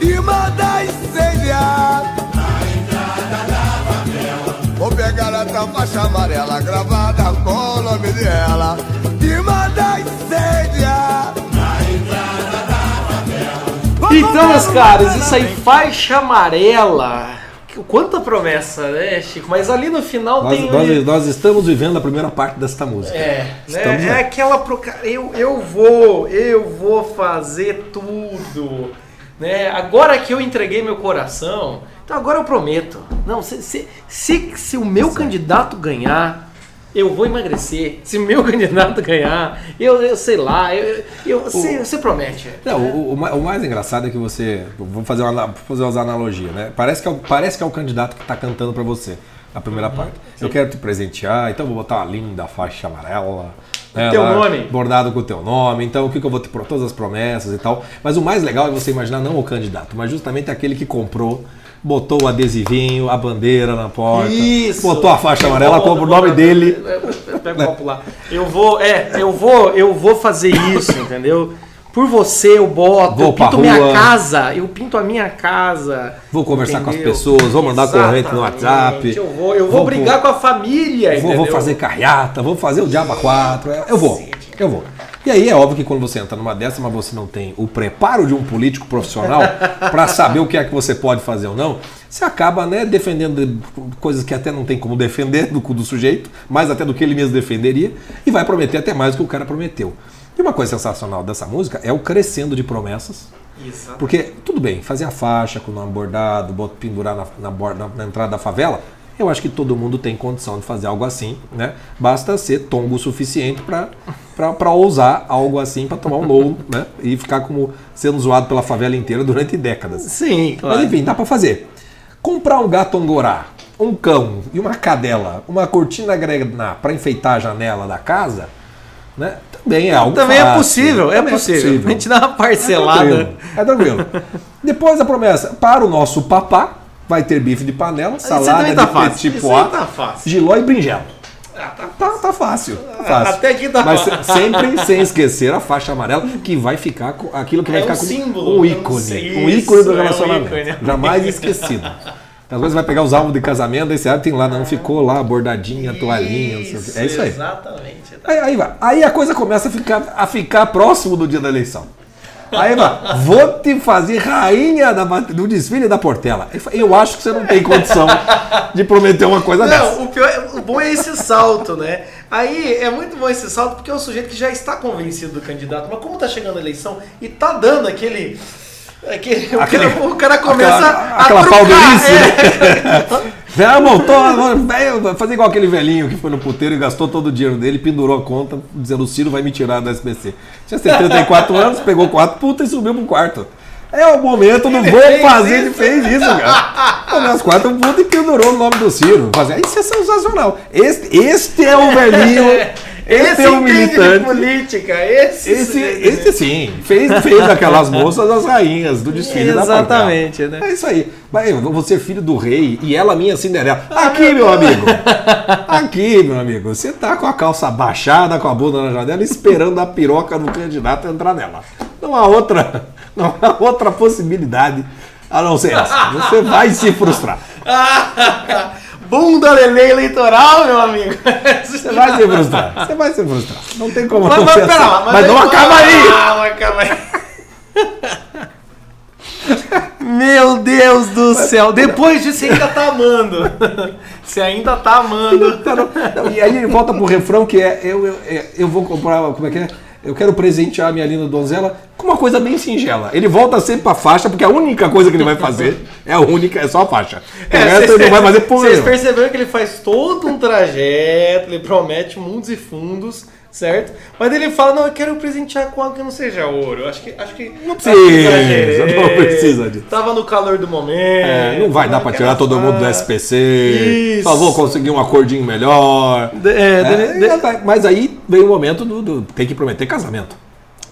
E mandar incendiar Na entrada da pegar a tua faixa amarela Gravada com o nome dela E mandar incendiar Então, meus caros, isso aí, faixa amarela. Quanta promessa, né, Chico? Mas ali no final Nós, tem. nós- nós estamos vivendo a primeira parte desta música. É, Estamos né? é aquela proca... eu, eu vou, eu vou fazer tudo, né? Agora que eu entreguei meu coração, então agora eu prometo. Não, se, se, se, se o meu candidato ganhar, eu vou emagrecer. Se o meu candidato ganhar, eu, eu sei lá, eu, eu, você, você promete. Não, o, o o mais engraçado é que você. Vou fazer uma, vou fazer umas analogias, né? Parece que, é o, parece que é o candidato que está cantando para você, a primeira Uhum. parte. Eu quero te presentear, então vou botar uma linda faixa amarela. Né, Teu lá, nome. Bordado com o teu nome, então o que, que eu vou te pro todas as promessas e tal. Mas o mais legal é você imaginar não o candidato, mas justamente aquele que comprou, botou o adesivinho, a bandeira na porta, Isso. botou a faixa amarela com o nome dele. Eu pego o copo lá. Eu vou, é, eu vou, eu vou fazer isso, entendeu? Por você eu boto, Vou eu pinto minha rua. casa, eu pinto a minha casa. Vou conversar com as entendeu? pessoas, vou mandar corrente no Exatamente, WhatsApp. Eu vou, eu vou, Vou brigar com a família, Vou, vou entendeu? fazer carreata, vou fazer o Diaba 4. Eu vou, eu vou. E aí é óbvio que quando você entra numa dessa, mas você não tem o preparo de um político profissional para saber o que é que você pode fazer ou não, você acaba né, defendendo coisas que até não tem como defender do do sujeito, mais até do que ele mesmo defenderia, e vai prometer até mais do que o cara prometeu. E uma coisa sensacional dessa música é o crescendo de promessas. Isso. Porque, tudo bem, fazer a faixa com o nome bordado, pendurar na, na, borda- na entrada da favela, eu acho que todo mundo tem condição de fazer algo assim, né? Basta ser tongo o suficiente para ousar algo assim, para tomar um low, né? E ficar como sendo zoado pela favela inteira durante décadas. Sim, claro. Mas enfim, dá para fazer. Comprar um gato angorá, um cão e uma cadela, uma cortina grená para enfeitar a janela da casa, né? Também é algo Também é fácil. possível, é Também possível. A gente dá uma é parcelada. tranquilo. É tranquilo. Depois a promessa, para o nosso papá, vai ter bife de panela, Isso salada também de tá fácil. petit Isso pois, tá fácil. giló e brinjela. Ah, tá Tá, tá fácil, tá fácil. Até aqui tá Mas fácil. se- sempre sem esquecer a faixa amarela, que vai ficar com aquilo que vai É ficar um como símbolo, um é ícone. Um ícone do isso, é um relacionamento. ícone, é Jamais esquecido. Às vezes vai pegar os álbuns de casamento, aí você abre, tem lá, não ficou lá, bordadinha, toalhinha, não. É isso aí. Exatamente. Aí, aí vai. Aí a coisa começa a ficar, a ficar próximo do dia da eleição. Aí vai, vou te fazer rainha da, do desfile da Portela. Eu acho que você não tem condição de prometer uma coisa dessa. Não, o, pior, o bom é esse salto, né? Aí é muito bom esse salto porque é um sujeito que já está convencido do candidato, mas como tá chegando a eleição e tá dando aquele. Aquele, o, Aquele- cara, o cara começa aquela- a aquela trucar, paudelice, é. Velho, vai fazer igual aquele velhinho que foi no puteiro e gastou todo o dinheiro dele, pendurou a conta, dizendo o Ciro vai me tirar do SBC. Tinha 74 anos, pegou quatro putas e subiu pro quarto. É o momento do vou fazer, ele isso. fez isso, cara. Comeu as quatro putas e pendurou o nome do Ciro. Isso é sensacional. Este, este é o velhinho, Esse é de militante. política, esse, Esse, esse sim, fez, fez aquelas moças as rainhas do desfile da Exatamente, né? É isso aí. Mas vou ser filho do rei e ela minha Cinderela. Aqui, meu amigo. Aqui, meu amigo. Você tá com a calça baixada, com a bunda na janela, esperando a piroca do candidato entrar nela. Não há outra, não há outra possibilidade a não ser essa. Você vai se frustrar. Bunda lelê eleitoral, meu amigo. Você vai se frustrar. Você vai se frustrar. Não tem como Mas, não mas pera assim. lá, Mas não acaba aí. Calma, calma aí. Meu Deus do céu. Depois disso, você ainda tá amando. Você ainda tá amando. Não, e aí ele volta pro refrão que é eu, eu, é, eu vou comprar, como é que é? Eu quero presentear a minha linda donzela com uma coisa bem singela. Ele volta sempre pra faixa, porque a única coisa que ele vai fazer é a única, é só a faixa. O resto vocês- ele não vai fazer porra Vocês perceberam que ele faz todo um trajeto, ele promete mundos e fundos, certo? Mas ele fala, não, eu quero presentear com algo que não seja ouro. Acho que. Acho que não precisa, não precisa disso. Tava no calor do momento. É, não vai dar pra tirar todo mundo do SPC. Isso. Só vou conseguir um acordinho melhor. De- é, É, de- de- mas aí vem o momento do, do- tem que prometer casamento.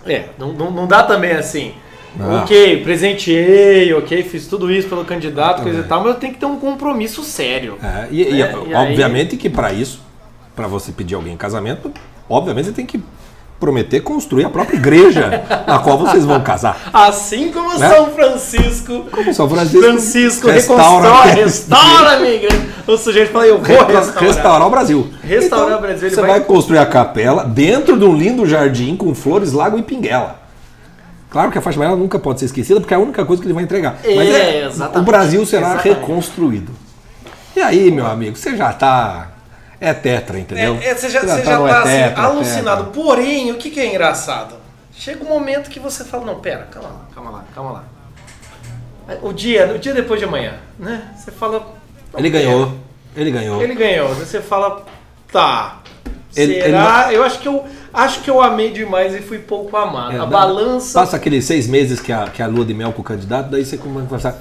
É, não, não, não dá também assim. Não. Ok, presenteei, ok, fiz tudo isso pelo candidato, coisa e tal, mas eu tenho que ter um compromisso sério. É, e, e, É, e aí- obviamente que para isso, para você pedir alguém em casamento, obviamente você tem que prometer construir a própria igreja na qual vocês vão casar. Assim como Né? São Francisco. Como São Francisco, Francisco restaura- restaura a minha igreja. O sujeito fala, eu vou Restaurar, restaurar. o Brasil. Restaurar o Brasil, ele Você vai- vai... construir a capela dentro de um lindo jardim com flores, lago e pinguela. Claro que a faixa amarela nunca pode ser esquecida, porque é a única coisa que ele vai entregar. É, Mas é, exatamente. o Brasil será Exatamente. reconstruído. E aí, meu amigo, você já tá. É tetra, entendeu? É, é, você já, você tá já no tá é assim, tetra, alucinado. tetra. Porém, o que, que é engraçado? Chega um momento que você fala, não, pera, calma lá, calma lá, calma lá. O dia, o dia depois de amanhã, né? Você fala. Ele pera. ganhou. Ele ganhou. Ele ganhou. Você fala, tá. Ele- Será? Eu acho que eu acho que eu amei demais e fui pouco amado. É, a dá- balança. Passa aqueles seis meses que a, que a lua de mel com o candidato, daí você começa a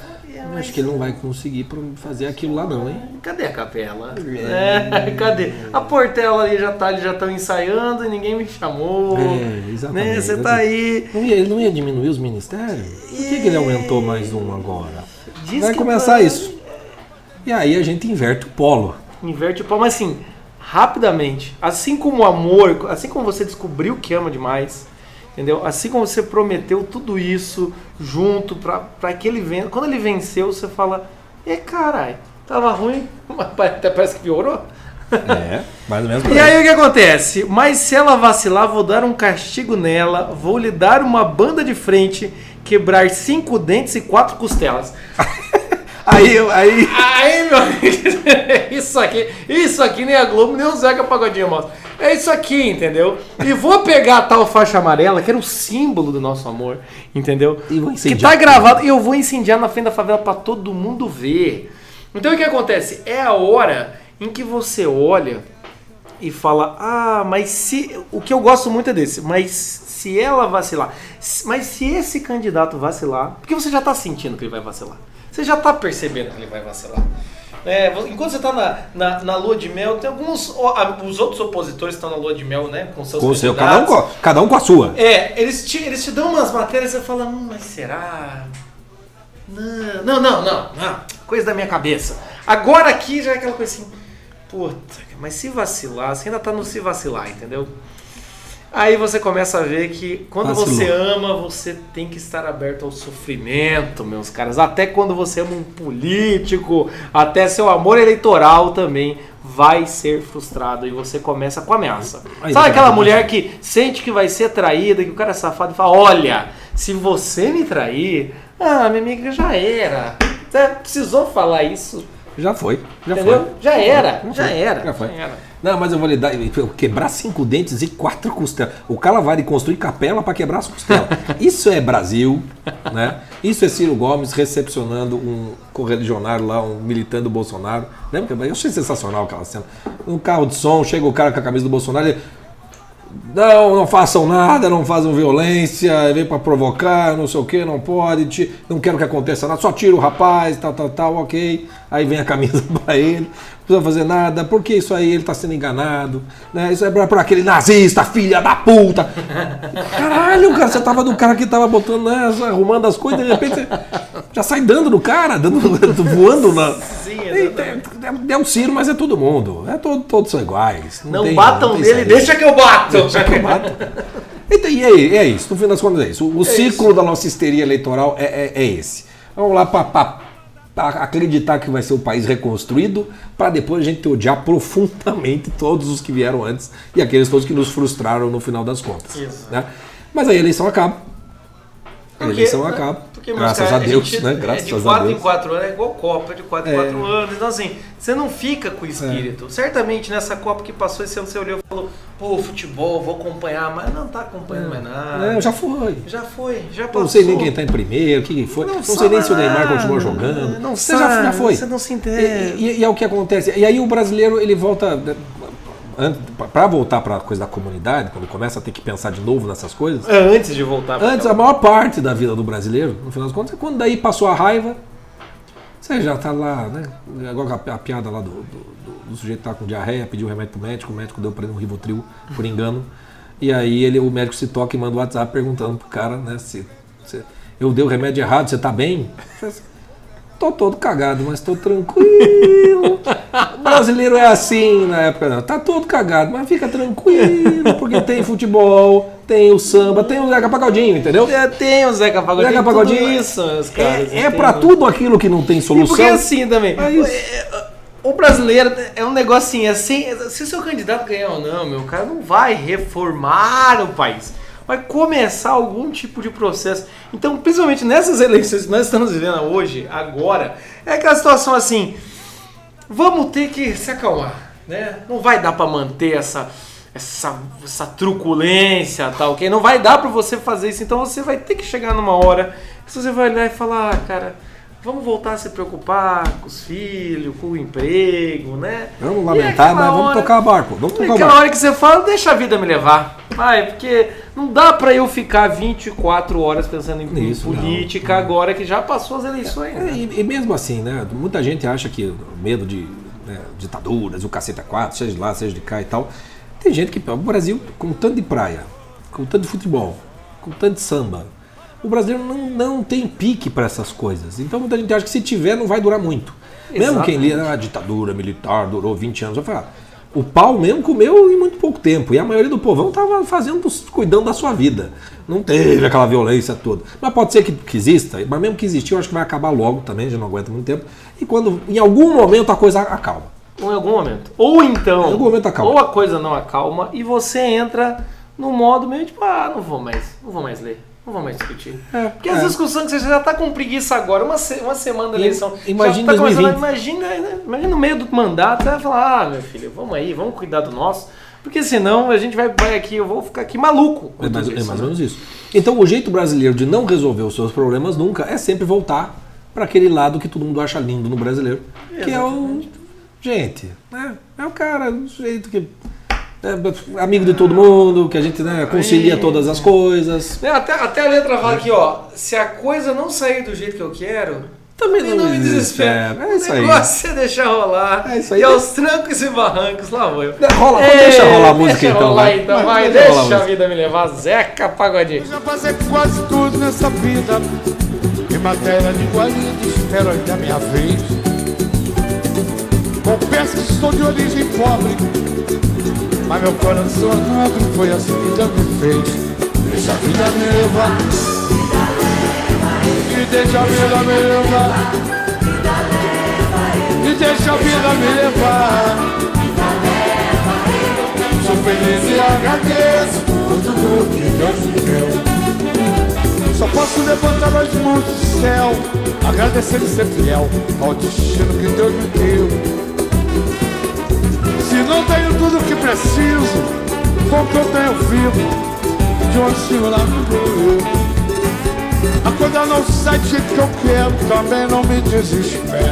Eu acho que ele não vai conseguir fazer aquilo lá, não, hein? Cadê a capela? É, cadê? A Portela ali já tá, eles já estão ensaiando e ninguém me chamou. É, exatamente. Né? Você tá aí. Não ia, ele não ia diminuir os ministérios? Por que, que ele aumentou mais um agora? Diz Vai começar isso. E aí a gente inverte o polo. Inverte o pau, mas assim, rapidamente. Assim como o amor, assim como você descobriu que ama demais, entendeu? Assim como você prometeu tudo isso junto pra, pra que ele vença. Quando ele venceu, você fala, e caralho, tava ruim, mas até parece que piorou. É, mais ou menos E aí o que acontece? Mas se ela vacilar, vou dar um castigo nela, vou lhe dar uma banda de frente, quebrar cinco dentes e quatro costelas. Aí, aí. Aí, meu amigo, isso aqui, isso aqui nem a Globo, nem o Zeca Pagodinho mostra. É isso aqui, entendeu? E vou pegar a tal faixa amarela, que era o símbolo do nosso amor, entendeu? E vou que incendiar. tá gravado, e eu vou incendiar na frente da favela pra todo mundo ver. Então o que acontece? É a hora em que você olha e fala: Ah, mas se. O que eu gosto muito é desse, mas se ela vacilar, mas se esse candidato vacilar, porque você já tá sentindo que ele vai vacilar. Você já tá percebendo que ele vai vacilar. É, enquanto você tá na, na, na lua de mel, tem alguns. Os outros opositores estão na lua de mel, né? Com seus Com seu, cada um, com, cada um com a sua. É, eles te, eles te dão umas matérias e você fala, hum, mas será? Não, não, não, não, não. Coisa da minha cabeça. Agora aqui já é aquela coisa assim, puta, mas se vacilar, você ainda tá no se vacilar, entendeu? Aí você começa a ver que quando Vacilou. você ama, você tem que estar aberto ao sofrimento, meus caras. Até quando você ama um político, até seu amor eleitoral também vai ser frustrado e você começa com ameaça. Aí Sabe aquela mulher que sente que vai ser traída, que o cara é safado e fala: Olha, se você me trair, ah, minha amiga já era. Você precisou falar isso, Já foi. Já entendeu? foi. Já era, Já já era. Já foi. era. Não, mas eu vou lhe dar. Quebrar cinco dentes e quatro costelas. O cara vai construir capela para quebrar as costelas. Isso é Brasil, né? Isso é Ciro Gomes recepcionando um correligionário lá, um militante do Bolsonaro. Lembra que eu achei sensacional aquela cena. Um carro de som, chega o cara com a camisa do Bolsonaro e ele. Não, não façam nada, não façam violência, vem para provocar, não sei o que, não pode, ti- não quero que aconteça nada, só tira o rapaz, tal, tal, tal, ok. Aí vem a camisa para ele, precisa fazer nada, porque isso aí ele tá sendo enganado, né? Isso é pra aquele nazista, filha da puta. Caralho, cara, você tava do cara que tava botando, né, arrumando as coisas, de repente você já sai dando no cara, dando, voando na. Sim, É, é, é um Ciro, mas é todo mundo. É todo, todos são iguais. Não tem- batam não tem nele, saída. deixa que eu bato. Então, e aí, é isso, no fim das contas é isso. O, o ciclo da nossa histeria eleitoral é, é- é esse. Vamos lá para acreditar que vai ser o país reconstruído, para depois a gente odiar profundamente todos os que vieram antes e aqueles todos que nos frustraram no final das contas. Isso. né? Mas aí a eleição acaba. A eleição acaba. Porque, graças caras, a Deus, gente né? é Graças de a 4 em Deus. 4 anos, é igual Copa, de 4 em É. 4 anos. Então, assim, você não fica com o espírito. Certamente nessa Copa que passou esse ano, você olhou e falou: pô, futebol, vou acompanhar, mas não tá acompanhando mais nada. É, já foi. Já foi, já passou. Não sei nem quem tá em primeiro, o que foi. Não, sei sabe nem se o Neymar nada. continua jogando. Não você já, sabe, já foi. você não se E, entende. e- e é o que acontece. E aí o brasileiro ele volta para voltar para a coisa da comunidade, quando começa a ter que pensar de novo nessas coisas. É, Antes de voltar pra Antes, a aquela- maior parte da vida do brasileiro, no final das contas, é quando daí passou a raiva, você já tá lá, né? Agora a, pi- a piada lá do, do, do- do sujeito tá com diarreia, pediu remédio pro médico, o médico deu para ele um Rivotril, por engano. E aí ele, o médico se toca e manda um WhatsApp perguntando pro cara, né, se, se eu dei o remédio errado, você tá bem? Tô todo cagado, mas tô tranquilo. O brasileiro é assim na época, não. Tá todo cagado, mas fica tranquilo, porque tem futebol, tem o samba, tem o Zeca Pagodinho, entendeu? É, tem o Zeca Pagodinho. Zeca tudo Pagodinho isso, meus caras. É, é pra tudo aquilo que não tem E solução. porque assim também. É é, O brasileiro é um negócio assim, é se o seu candidato ganhar ou não, meu cara, não vai reformar o país. Vai começar algum tipo de processo. Então, principalmente nessas eleições que nós estamos vivendo hoje, agora, é aquela situação assim. Vamos ter que se acalmar, né? Não vai dar pra manter essa essa, essa truculência, tal, ok? Não vai dar pra você fazer isso, então você vai ter que chegar numa hora que você vai olhar e falar, ah, cara, vamos voltar a se preocupar com os filhos, com o emprego, né? Vamos lamentar, mas vamos hora- tocar barco. Vamos tocar aquela barco. hora que você fala, deixa a vida me levar. Vai, porque não dá pra eu ficar 24 horas pensando em Isso, não. política agora que já passou as eleições. É, né? e, e mesmo assim, né? Muita gente acha que medo de né, ditaduras, o caceta 4, seja de lá, seja de cá e tal. Tem gente que. O Brasil, com tanto de praia, com tanto de futebol, com tanto de samba, o brasileiro não, não tem pique para essas coisas. Então muita gente acha que se tiver, não vai durar muito. Mesmo quem Exatamente. lia a ditadura militar, durou 20 anos, vai falar. O pau mesmo comeu em muito pouco tempo. E a maioria do povão estava fazendo, cuidando da sua vida. Não teve aquela violência toda. Mas pode ser que, que exista, mas mesmo que existir, eu acho que vai acabar logo também, já não aguenta muito tempo. E quando, em algum momento, a coisa acalma. Em algum momento. Ou então. Em algum momento acalma. Ou a coisa não acalma e você entra no modo meio tipo, ah, não vou mais, não vou mais ler. Não vou mais discutir. É, Porque as é. discussões que você já tá com preguiça agora, uma, se- uma semana da eleição. imagina tá começando a- 2020. imagina, né? imagina no meio do mandato, você vai falar, ah, meu filho, vamos aí, vamos cuidar do nosso. Porque senão a gente vai, vai aqui, eu vou ficar aqui maluco. É mais, é mais né? ou menos isso. Então, o jeito brasileiro de não resolver os seus problemas nunca é sempre voltar para aquele lado que todo mundo acha lindo no brasileiro, que é o. Gente, né? é o cara, o jeito que. É amigo de todo mundo, que a gente né, concilia Aí. todas as coisas. Não, até, até a letra fala aqui, ó. Se a coisa não sair do jeito que eu quero, Também não não me desespero. desespero. É isso o aí. negócio é deixar rolar. É isso aí. E aos trancos e barrancos, lá vou eu. Rola, deixa rolar a música deixa então. rolar vai. então, Vai, vai. deixa a Deixa a música. vida me levar. Zeca Pagodinho. Já passei quase tudo nessa vida. Em matéria de guarida, espero ainda a minha vez. Confesso que sou de origem pobre. Mas meu coração nobre, foi assim que me fez. Deixa a vida me levar. E deixa a vida me levar. E deixa a vida me levar. Sou feliz e agradeço por tudo que Deus me deu. Só posso levantar as mãos do céu, agradecer e ser fiel ao destino que Deus me deu. Se não tenho tudo o que preciso, com o que eu tenho vivo, de onde lá me deu. A coisa não sai do jeito que eu quero, também não me desespero.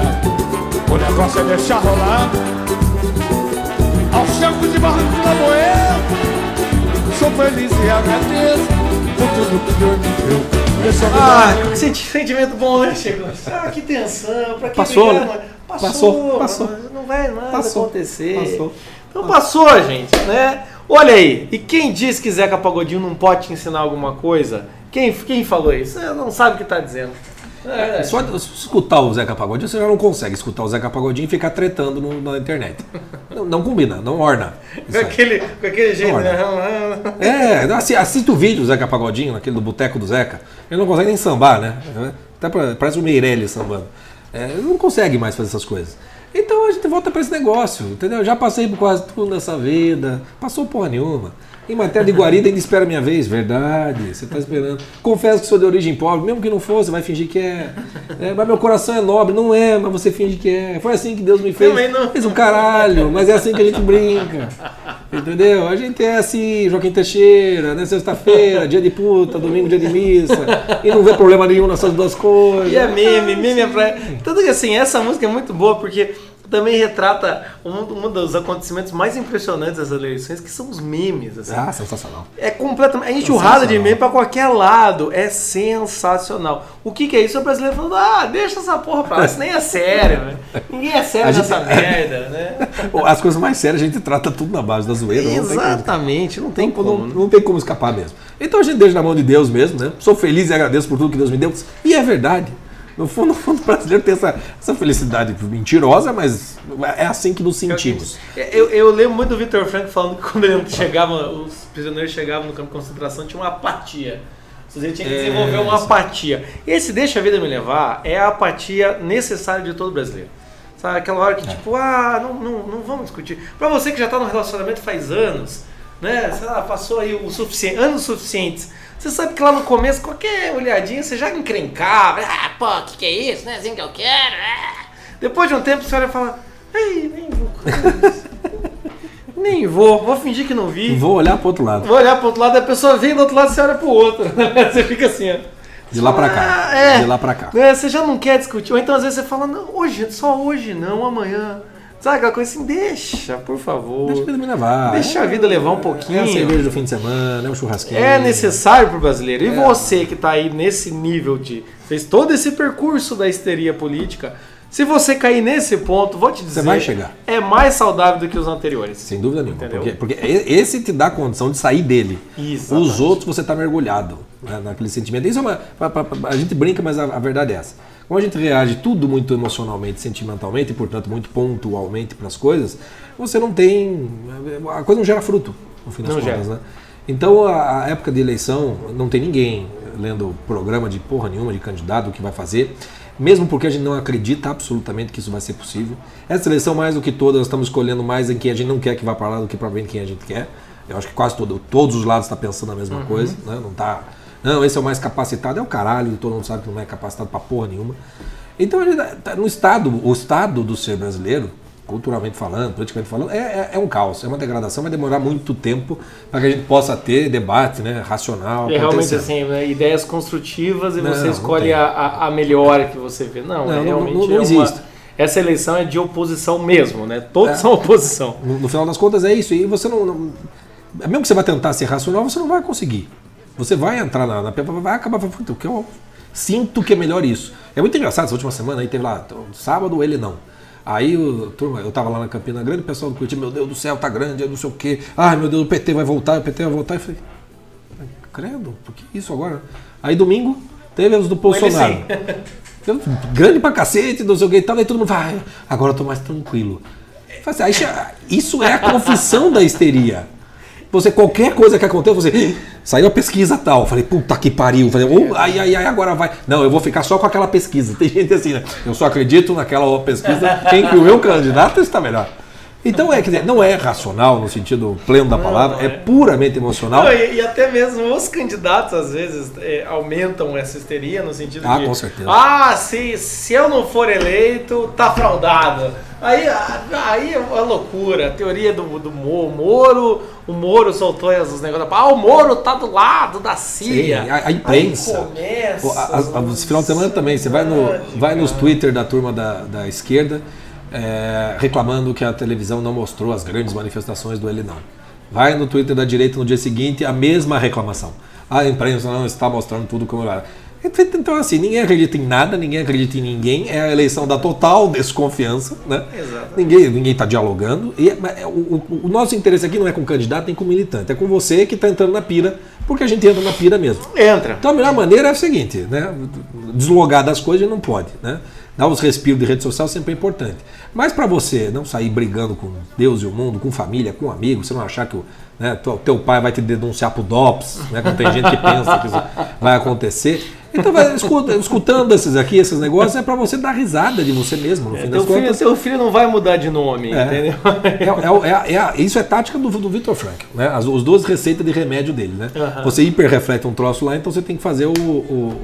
O negócio é deixar rolar. Aos tempos de barranco de Lamoeiro, sou feliz e agradeço por tudo que Deus me deu. Ah, que senti- sentimento bom, né, Chegou? Ah, que tensão. Pra que Passou, brigar, né? mano? Passou, Passou, passou. Vai nada Passou, acontecer. passou. Então passou, gente, né? Olha aí, e quem disse que Zeca Pagodinho não pode te ensinar alguma coisa? Quem, quem falou isso? Não sabe o que tá dizendo. É, Só de se escutar o Zeca Pagodinho, você já não consegue escutar o Zeca Pagodinho e ficar tretando no- na internet. Não, não combina, não orna. com, aquele, com aquele jeito, né? É, assi- assista o vídeo do Zeca Pagodinho, naquele do Boteco do Zeca. Ele não consegue nem sambar, né? Até parece o Meirelles sambando. É, ele não consegue mais fazer essas coisas. Então a gente volta pra esse negócio, entendeu? Já passei por quase tudo nessa vida, passou porra nenhuma. Em matéria de guarida ainda espera a minha vez, verdade, você tá esperando. Confesso que sou de origem pobre, mesmo que não fosse, vai fingir que é. É, mas meu coração é nobre, não é, mas você finge que é. Foi assim que Deus me fez. Também não. Fez um caralho, mas é assim que a gente brinca. Entendeu? A gente é assim, Joaquim Teixeira, né? Sexta-feira, dia de puta, domingo, dia de missa. E não vê problema nenhum nessas duas coisas. E é meme, meme é pra... Tanto que assim, essa música é muito boa porque também retrata um, um dos acontecimentos mais impressionantes das eleições, que são os memes. Assim. Ah, sensacional. É completamente. É enxurrada de meme pra qualquer lado. É sensacional. O que, que é isso? O brasileiro falando, ah, deixa essa porra pra lá, isso nem é sério, velho. Ninguém é sério A gente- nessa merda, né? As coisas mais sérias a gente trata tudo na base da zoeira. não tem como- Exatamente, não tem Não, como. não, não tem como escapar mesmo. Então a gente deixa na mão de Deus mesmo, né? Sou feliz e agradeço por tudo que Deus me deu. E é verdade. No fundo, no fundo o brasileiro tem essa, essa felicidade mentirosa, mas é assim que nos sentimos. Eu, eu lembro muito do Victor Frank falando que quando ele chegava, os prisioneiros chegavam no campo de concentração, tinha uma apatia. Você tinha que É, desenvolver uma apatia. Esse Deixa a Vida Me Levar é a apatia necessária de todo brasileiro. Sabe, aquela hora que, tipo, ah, não, não, não vamos discutir. Pra você que já tá no relacionamento faz anos, né? Sei lá, passou aí o suficiente, anos suficientes. Você sabe que lá no começo, qualquer olhadinha, você já encrencava. Ah, pô, o que, que é isso? Não é assim que eu quero. ah." Depois de um tempo, você olha e fala, ei, nem vou. com isso." nem vou, vou fingir que não vi. Vou olhar pro outro lado. Vou olhar pro outro lado, a pessoa vem do outro lado, você olha pro outro. você fica assim, ó. De lá pra cá. Ah, é. De lá pra cá. É, você já não quer discutir. Ou então às vezes você fala, não, hoje, só hoje, não, amanhã. Sabe aquela coisa assim, deixa, por favor. Deixa a vida me levar. Deixa a vida levar um É pouquinho. a cerveja do fim de semana, é um churrasquinho. É necessário pro brasileiro. E você que tá aí nesse nível de. fez todo esse percurso da histeria política. Se você cair nesse ponto, vou te dizer. vai chegar. É mais saudável do que os anteriores. Sem dúvida nenhuma. Porque, porque esse te dá condição de sair dele. Exatamente. Os outros você está mergulhado né, naquele sentimento. Isso é uma, a gente brinca, mas a, a verdade é essa. Como a gente reage tudo muito emocionalmente, sentimentalmente e, portanto, muito pontualmente para as coisas, você não tem. A coisa não gera fruto, no fim das Não contas. gera. Né? Então a, época de eleição não tem ninguém lendo programa de porra nenhuma de candidato o que vai fazer, mesmo porque a gente não acredita absolutamente que isso vai ser possível. Essa eleição mais do que todas nós estamos escolhendo mais em quem a gente não quer que vá para lá do que para bem quem a gente quer. Eu acho que quase todo, todos os lados estão pensando a mesma coisa, né? Não tá, não, esse é o mais capacitado, é o caralho, todo mundo sabe que não é capacitado para porra nenhuma. Então, ele tá no estado, o estado do ser brasileiro, culturalmente falando, politicamente falando, é, é, é um caos, é uma degradação, vai demorar muito tempo para que a gente possa ter debate né, racional. É realmente assim, né, ideias construtivas e Não, você escolhe a, a, melhor que você vê. Não, Não, é realmente não- não é uma- existe. Essa eleição é de oposição mesmo, né? Todos É. são oposição. No, no final das contas é isso. E você não, não- Mesmo que você vai tentar ser racional, você não vai conseguir. Você vai entrar na, na vai acabar falando, "Puta, o que eu sinto que é melhor isso. É muito engraçado, essa última semana aí teve lá, sábado ele não. Aí turma, eu tava lá na Campina Grande, o pessoal do Curitiba, meu Deus do céu, tá grande, é não sei o quê. Ai meu Deus, o PT vai voltar, o PT vai voltar. Eu falei, credo, por que isso agora? Aí domingo teve os do Bolsonaro. Eu, grande pra cacete, não sei o que e tal, aí todo mundo vai, agora eu tô mais tranquilo. Aí Isso é a confissão da histeria. Você, qualquer coisa que aconteça, você. Saiu a pesquisa tal. Falei, puta que pariu. Falei, oh, ai, ai, ai, agora vai. Não, eu vou ficar só com aquela pesquisa. Tem gente assim, né? Eu só acredito naquela pesquisa em que o meu candidato está melhor. Então, é, quer dizer, não é racional no sentido pleno da palavra, é puramente emocional. Não, e, e até mesmo os candidatos, às vezes, é, aumentam essa histeria no sentido Ah, de. com certeza. Ah, se, se eu não for eleito, tá fraudado. Aí, aí é uma loucura. A teoria do, do Mo- Moro. O Moro soltou os negócios. Ah, o Moro tá do lado da CIA. Sim, a- a imprensa. Aí começa. A- final de semana também, você vai, no, vai nos Twitter da turma da, da esquerda é, reclamando que a televisão não mostrou as grandes manifestações do Ele Não. Vai no Twitter da direita no dia seguinte, a mesma reclamação. A imprensa não está mostrando tudo como era. Então, assim, ninguém acredita em nada, ninguém acredita em ninguém, é a eleição da total desconfiança, né? Exato. Ninguém ninguém está dialogando. E é- é, o, o- o nosso interesse aqui não é com o candidato nem com o militante, é com você que está entrando na pira, porque a gente entra na pira mesmo. Entra. Então a melhor maneira é o seguinte, né? Deslogar das coisas não pode, né? Dar os respiros de rede social sempre é importante. Mas para você não sair brigando com Deus e o mundo, com família, com amigos, você não achar que o né, teu, pai vai te denunciar pro DOPS, né? Quando tem gente que pensa que isso vai acontecer. Então, vai, escuta- escutando esses aqui, esses negócios, é para você dar risada de você mesmo, no fim das filho, contas. teu filho não vai mudar de nome, É. entendeu? É, é- é é a- isso é tática do, do Victor Frank, né? As, os duas receitas de remédio dele, né? Aham. Você hiperreflete um troço lá, então você tem que fazer o- o-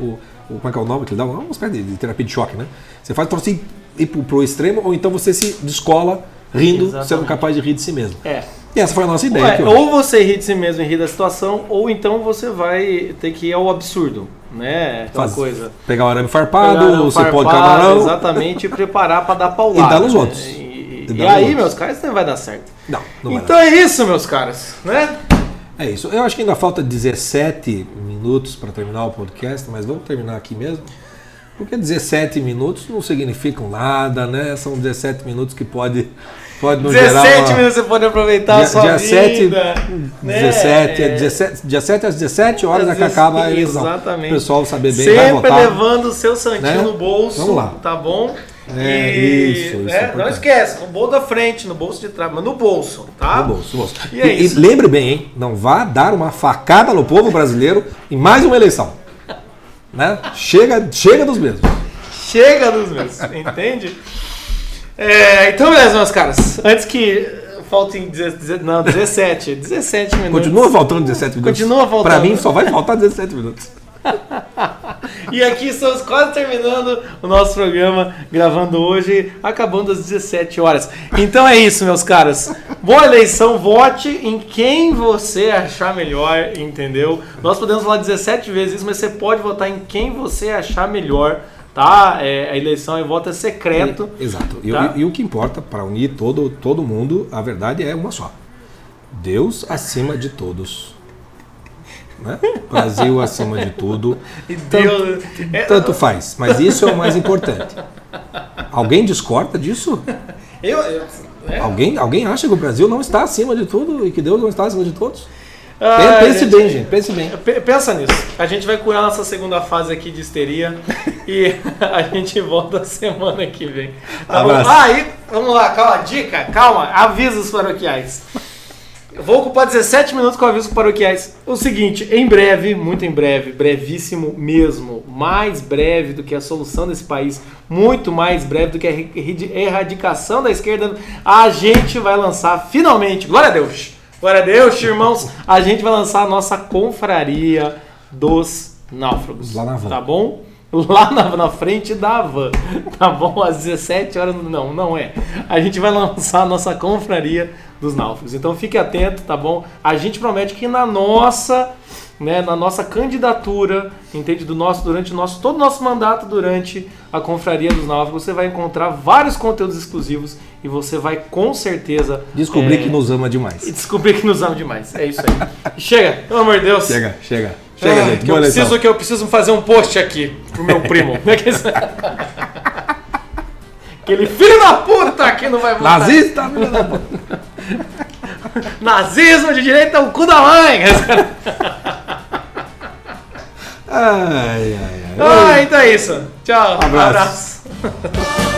o- como é que é o nome que ele dá? Uma espécie de, terapia de choque, né? Você faz o troço ir, pro, extremo, ou então você se descola rindo, Exatamente. sendo capaz de rir de si mesmo. É. E essa foi a nossa ideia. Ué, ou você ri de si mesmo e ri da situação, ou então você vai ter que ir ao absurdo, né? Aquela Faz- coisa. Pegar o arame farpado, Pegar um você pode camarão. Exatamente, e preparar pra dar paulada. E dar nos outros. E, e- E e nos aí, outros. meus caras, não vai dar certo. Não, não vai então é isso, meus caras, né? É isso. Eu acho que ainda falta 17 minutos para terminar o podcast, mas vamos terminar aqui mesmo. Porque 17 minutos não significam nada, né? São 17 minutos que pode, pode no 17 geral, uma- minutos você pode aproveitar a dia, sua dia vida. 7, né? 17, é É. 17, dia 7 às 17 horas é que acaba a eleição. Exatamente. O pessoal saber bem, vai Sempre votar. levando o seu santinho Né? no bolso, Vamos lá. tá bom? É, E, isso, isso né, é Não importante. esquece, no bolso da frente, no bolso de trás, mas no bolso, tá? No bolso, no bolso. E é E, e isso. lembre bem, hein? Não vá dar uma facada no povo brasileiro em mais uma eleição. Né? Chega, chega dos mesmos. Chega dos meus, entende? É, então, beleza, meus caras. Antes que faltem deze- deze- não, 17, 17 minutos. Continua faltando 17 minutos. Continua faltando. Pra mim só vai faltar 17 minutos. E aqui estamos quase terminando o nosso programa, gravando hoje, acabando às 17 horas. Então é isso, meus caras. Boa eleição, vote em quem você achar melhor, entendeu? Nós podemos falar 17 vezes isso, mas você pode votar em quem você achar melhor, tá? É, a eleição e voto é secreto. Exato. E, Tá. e- e o que importa para unir todo, todo mundo, a verdade é uma só. Deus acima de todos. Né? Brasil acima de tudo. Tanto, é- tanto faz, mas isso é o mais importante. Alguém discorda disso? Eu, eu- é. Alguém, alguém acha que o Brasil não está acima de tudo e que Deus não está acima de todos? Ah, pense gente, bem, gente, pense bem. Pensa nisso. A gente vai curar nossa segunda fase aqui de histeria e a gente volta semana que vem. Tá bom? Ah, e vamos lá, calma, dica, calma, avisa os paroquiais. Vou ocupar 17 minutos com avisos paroquiais. O seguinte, em breve, muito em breve, brevíssimo mesmo, mais breve do que a solução desse país, muito mais breve do que a erradicação da esquerda, a gente vai lançar finalmente, glória a Deus, glória a Deus, irmãos, a gente vai lançar a nossa confraria dos náufragos. Lá na van. Tá bom? Lá na, na frente da van, tá bom? Às 17 horas, não, não é. A gente vai lançar a nossa confraria dos náufragos. Então fique atento, tá bom? A gente promete que na nossa, né, na nossa candidatura, entende, do nosso durante o nosso todo o nosso mandato durante a confraria dos náufragos, você vai encontrar vários conteúdos exclusivos e você vai com certeza Descobrir é, que nos ama e demais. descobrir que nos ama demais. É isso aí. Chega, pelo amor de Deus. Chega, chega. Chega, Ah, gente. que eu, preciso, que eu preciso fazer um post aqui pro meu primo. Aquele filho da puta aqui não vai votar. Nazista! filho da puta. Nazismo de direita é o cu da mãe. Ai, ai, ai. ah, então é isso. Tchau. Abraço. Abraço.